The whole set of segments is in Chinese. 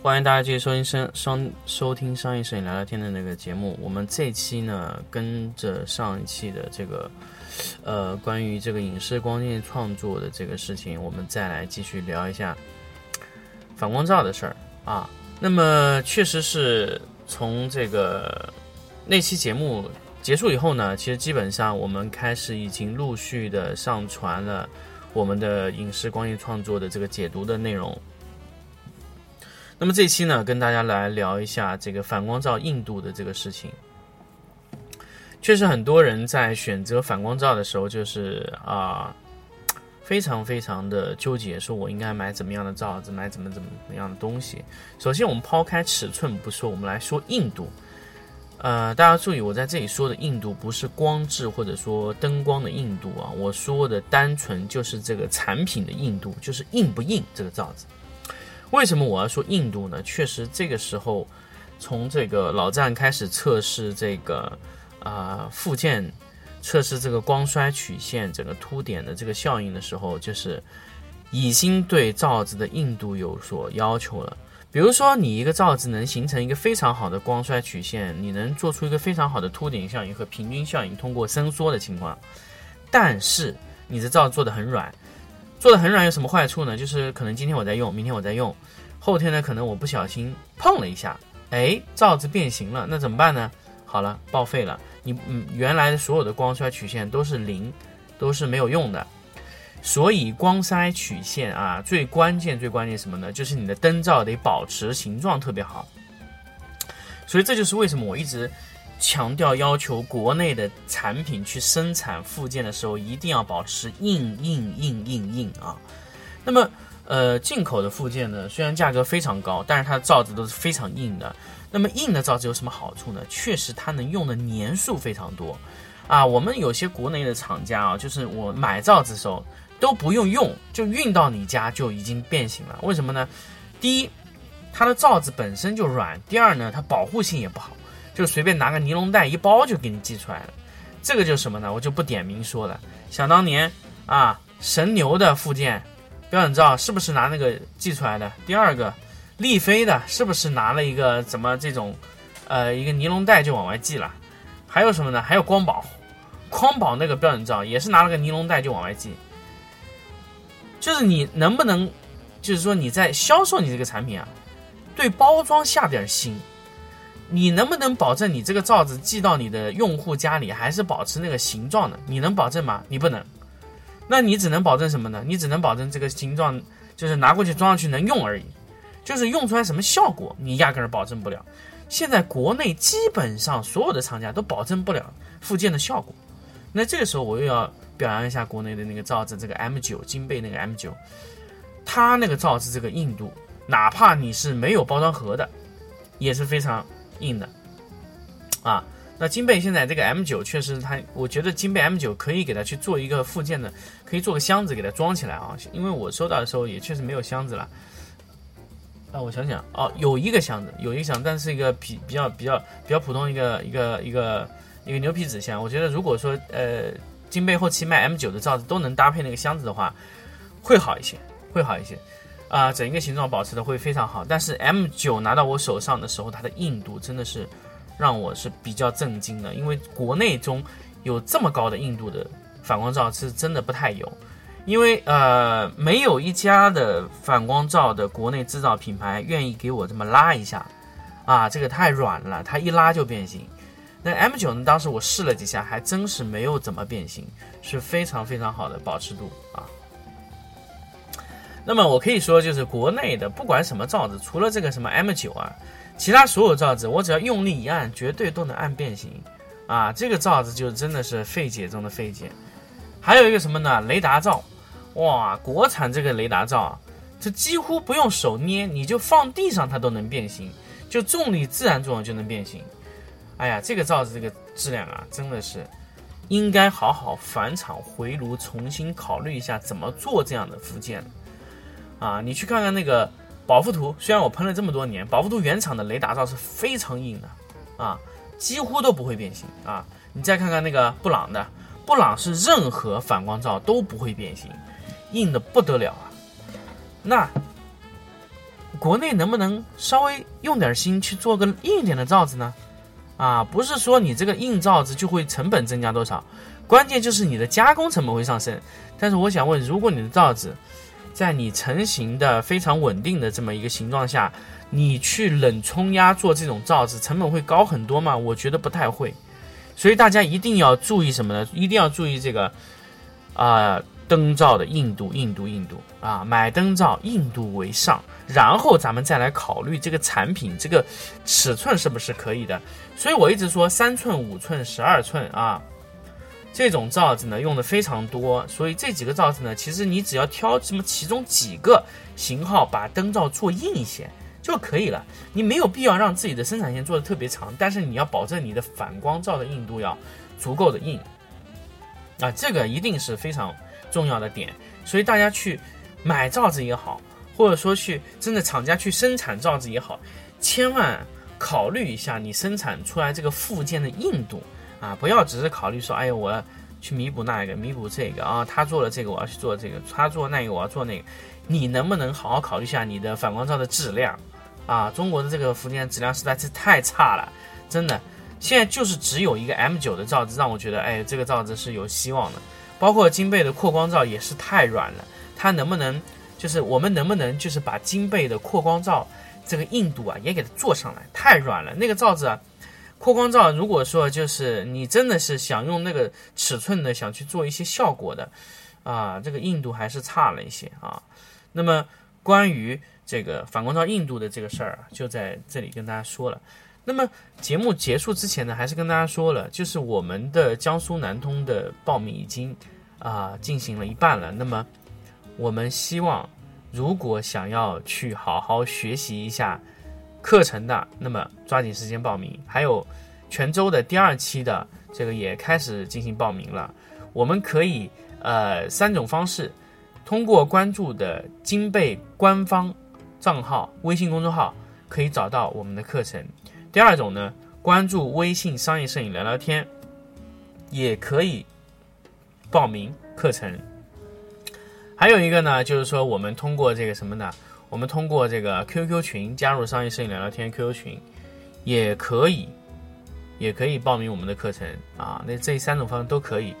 欢迎大家继续收听商商收听商业摄影聊聊天的那个节目。我们这期呢，跟着上一期的这个，呃，关于这个影视光线创作的这个事情，我们再来继续聊一下反光照的事儿啊。那么，确实是从这个那期节目结束以后呢，其实基本上我们开始已经陆续的上传了我们的影视光线创作的这个解读的内容。那么这期呢，跟大家来聊一下这个反光罩硬度的这个事情。确实，很多人在选择反光罩的时候，就是啊，非常非常的纠结，说我应该买怎么样的罩子，买怎么怎么样的东西。首先，我们抛开尺寸不说，我们来说硬度。呃，大家注意，我在这里说的硬度不是光质或者说灯光的硬度啊，我说的单纯就是这个产品的硬度，就是硬不硬这个罩子。为什么我要说硬度呢？确实，这个时候从这个老站开始测试这个啊附件，测试这个光衰曲线整个凸点的这个效应的时候，就是已经对罩子的硬度有所要求了。比如说，你一个罩子能形成一个非常好的光衰曲线，你能做出一个非常好的凸点效应和平均效应，通过伸缩的情况，但是你的罩做的很软。做的很软有什么坏处呢？就是可能今天我在用，明天我在用，后天呢可能我不小心碰了一下，哎，罩子变形了，那怎么办呢？好了，报废了，你嗯原来的所有的光衰曲线都是零，都是没有用的。所以光衰曲线啊，最关键最关键什么呢？就是你的灯罩得保持形状特别好。所以这就是为什么我一直。强调要求国内的产品去生产附件的时候，一定要保持硬硬硬硬硬啊。那么，呃，进口的附件呢，虽然价格非常高，但是它的罩子都是非常硬的。那么硬的罩子有什么好处呢？确实它能用的年数非常多啊。我们有些国内的厂家啊，就是我买罩子的时候都不用用，就运到你家就已经变形了。为什么呢？第一，它的罩子本身就软；第二呢，它保护性也不好。就随便拿个尼龙袋一包就给你寄出来了，这个就是什么呢？我就不点名说了。想当年啊，神牛的附件标准照是不是拿那个寄出来的？第二个，力飞的是不是拿了一个怎么这种，呃，一个尼龙袋就往外寄了？还有什么呢？还有光宝，光宝那个标准照也是拿了个尼龙袋就往外寄。就是你能不能，就是说你在销售你这个产品啊，对包装下点心。你能不能保证你这个罩子寄到你的用户家里还是保持那个形状的？你能保证吗？你不能。那你只能保证什么呢？你只能保证这个形状，就是拿过去装上去能用而已。就是用出来什么效果，你压根儿保证不了。现在国内基本上所有的厂家都保证不了附件的效果。那这个时候我又要表扬一下国内的那个罩子，这个 M 九金贝那个 M 九，它那个罩子这个硬度，哪怕你是没有包装盒的，也是非常。硬的，啊，那金贝现在这个 M 九确实它，我觉得金贝 M 九可以给它去做一个附件的，可以做个箱子给它装起来啊，因为我收到的时候也确实没有箱子了。啊，我想想，哦，有一个箱子，有一个箱，但是一个比比较比较比较普通一个一个一个一个牛皮纸箱。我觉得如果说呃金贝后期卖 M 九的罩子都能搭配那个箱子的话，会好一些，会好一些。啊，整一个形状保持的会非常好，但是 M 九拿到我手上的时候，它的硬度真的是让我是比较震惊的，因为国内中有这么高的硬度的反光罩是真的不太有，因为呃没有一家的反光罩的国内制造品牌愿意给我这么拉一下，啊，这个太软了，它一拉就变形。那 M 九呢，当时我试了几下，还真是没有怎么变形，是非常非常好的保持度。那么我可以说，就是国内的不管什么罩子，除了这个什么 M 九啊，其他所有罩子，我只要用力一按，绝对都能按变形，啊，这个罩子就真的是费解中的费解。还有一个什么呢？雷达罩，哇，国产这个雷达罩这几乎不用手捏，你就放地上它都能变形，就重力自然作用就能变形。哎呀，这个罩子这个质量啊，真的是应该好好返厂回炉，重新考虑一下怎么做这样的附件。啊，你去看看那个宝富图，虽然我喷了这么多年，宝富图原厂的雷达罩是非常硬的，啊，几乎都不会变形啊。你再看看那个布朗的，布朗是任何反光罩都不会变形，硬的不得了啊。那国内能不能稍微用点心去做个硬一点的罩子呢？啊，不是说你这个硬罩子就会成本增加多少，关键就是你的加工成本会上升。但是我想问，如果你的罩子在你成型的非常稳定的这么一个形状下，你去冷冲压做这种罩子，成本会高很多吗？我觉得不太会。所以大家一定要注意什么呢？一定要注意这个啊。灯罩的硬度，硬度，硬度啊！买灯罩硬度为上，然后咱们再来考虑这个产品这个尺寸是不是可以的。所以我一直说三寸、五寸、十二寸啊，这种罩子呢用的非常多。所以这几个罩子呢，其实你只要挑这么其中几个型号，把灯罩做硬一些就可以了。你没有必要让自己的生产线做的特别长，但是你要保证你的反光罩的硬度要足够的硬啊，这个一定是非常。重要的点，所以大家去买罩子也好，或者说去真的厂家去生产罩子也好，千万考虑一下你生产出来这个附件的硬度啊，不要只是考虑说，哎呀，我要去弥补那一个，弥补这个啊，他做了这个，我要去做这个，他做那个，我要做那个，你能不能好好考虑一下你的反光罩的质量啊？中国的这个福建质量实在是太差了，真的，现在就是只有一个 M 九的罩子让我觉得，哎，这个罩子是有希望的。包括金贝的扩光罩也是太软了，它能不能就是我们能不能就是把金贝的扩光罩这个硬度啊也给它做上来？太软了，那个罩子啊，扩光罩如果说就是你真的是想用那个尺寸的想去做一些效果的啊，这个硬度还是差了一些啊。那么关于这个反光罩硬度的这个事儿，就在这里跟大家说了。那么节目结束之前呢，还是跟大家说了，就是我们的江苏南通的报名已经啊进行了一半了。那么我们希望，如果想要去好好学习一下课程的，那么抓紧时间报名。还有泉州的第二期的这个也开始进行报名了。我们可以呃三种方式，通过关注的金贝官方账号、微信公众号，可以找到我们的课程。第二种呢，关注微信商业摄影聊聊天，也可以报名课程。还有一个呢，就是说我们通过这个什么呢？我们通过这个 QQ 群加入商业摄影聊聊天 QQ 群，也可以，也可以报名我们的课程啊。那这三种方式都可以。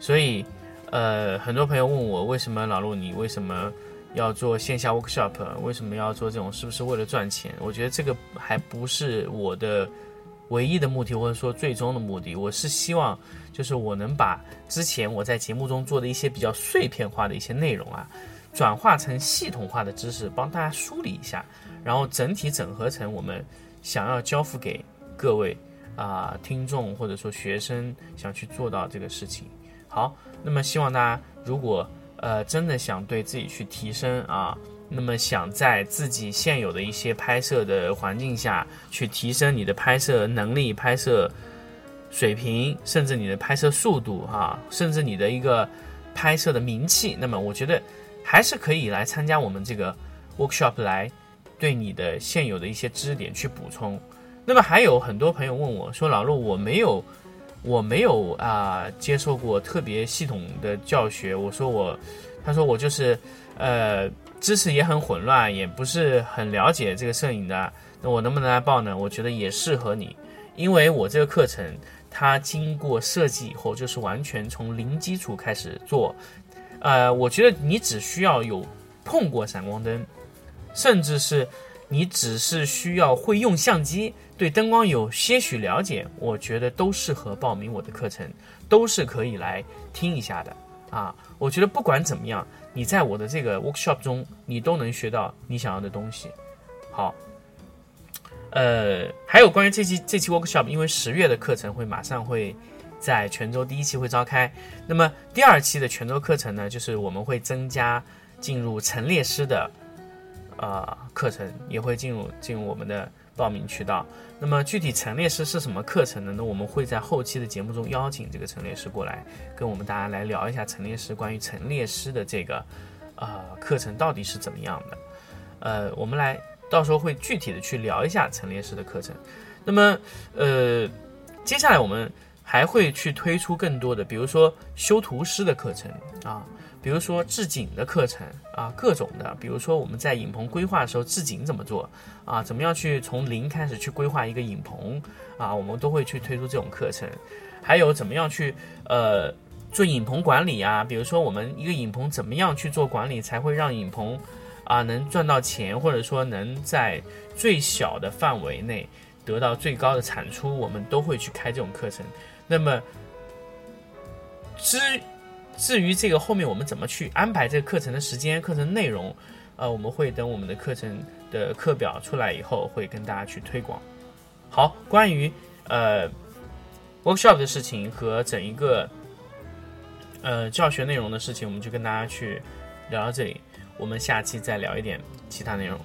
所以，呃，很多朋友问我，为什么老陆你为什么？要做线下 workshop，为什么要做这种？是不是为了赚钱？我觉得这个还不是我的唯一的目的，或者说最终的目的。我是希望，就是我能把之前我在节目中做的一些比较碎片化的一些内容啊，转化成系统化的知识，帮大家梳理一下，然后整体整合成我们想要交付给各位啊听众或者说学生想去做到这个事情。好，那么希望大家如果。呃，真的想对自己去提升啊，那么想在自己现有的一些拍摄的环境下去提升你的拍摄能力、拍摄水平，甚至你的拍摄速度啊，甚至你的一个拍摄的名气，那么我觉得还是可以来参加我们这个 workshop 来对你的现有的一些知识点去补充。那么还有很多朋友问我说：“老陆，我没有。”我没有啊接受过特别系统的教学。我说我，他说我就是，呃，知识也很混乱，也不是很了解这个摄影的。那我能不能来报呢？我觉得也适合你，因为我这个课程它经过设计以后，就是完全从零基础开始做。呃，我觉得你只需要有碰过闪光灯，甚至是。你只是需要会用相机，对灯光有些许了解，我觉得都适合报名我的课程，都是可以来听一下的啊。我觉得不管怎么样，你在我的这个 workshop 中，你都能学到你想要的东西。好，呃，还有关于这期这期 workshop，因为十月的课程会马上会在泉州第一期会召开，那么第二期的泉州课程呢，就是我们会增加进入陈列师的。呃课程也会进入进入我们的报名渠道。那么具体陈列师是什么课程呢？那我们会在后期的节目中邀请这个陈列师过来，跟我们大家来聊一下陈列师关于陈列师的这个呃课程到底是怎么样的。呃，我们来到时候会具体的去聊一下陈列师的课程。那么呃，接下来我们还会去推出更多的，比如说修图师的课程啊。比如说置景的课程啊，各种的，比如说我们在影棚规划的时候，置景怎么做啊？怎么样去从零开始去规划一个影棚啊？我们都会去推出这种课程。还有怎么样去呃做影棚管理啊？比如说我们一个影棚怎么样去做管理，才会让影棚啊能赚到钱，或者说能在最小的范围内得到最高的产出，我们都会去开这种课程。那么之。至于这个后面我们怎么去安排这个课程的时间、课程内容，呃，我们会等我们的课程的课表出来以后，会跟大家去推广。好，关于呃 workshop 的事情和整一个呃教学内容的事情，我们就跟大家去聊到这里。我们下期再聊一点其他内容。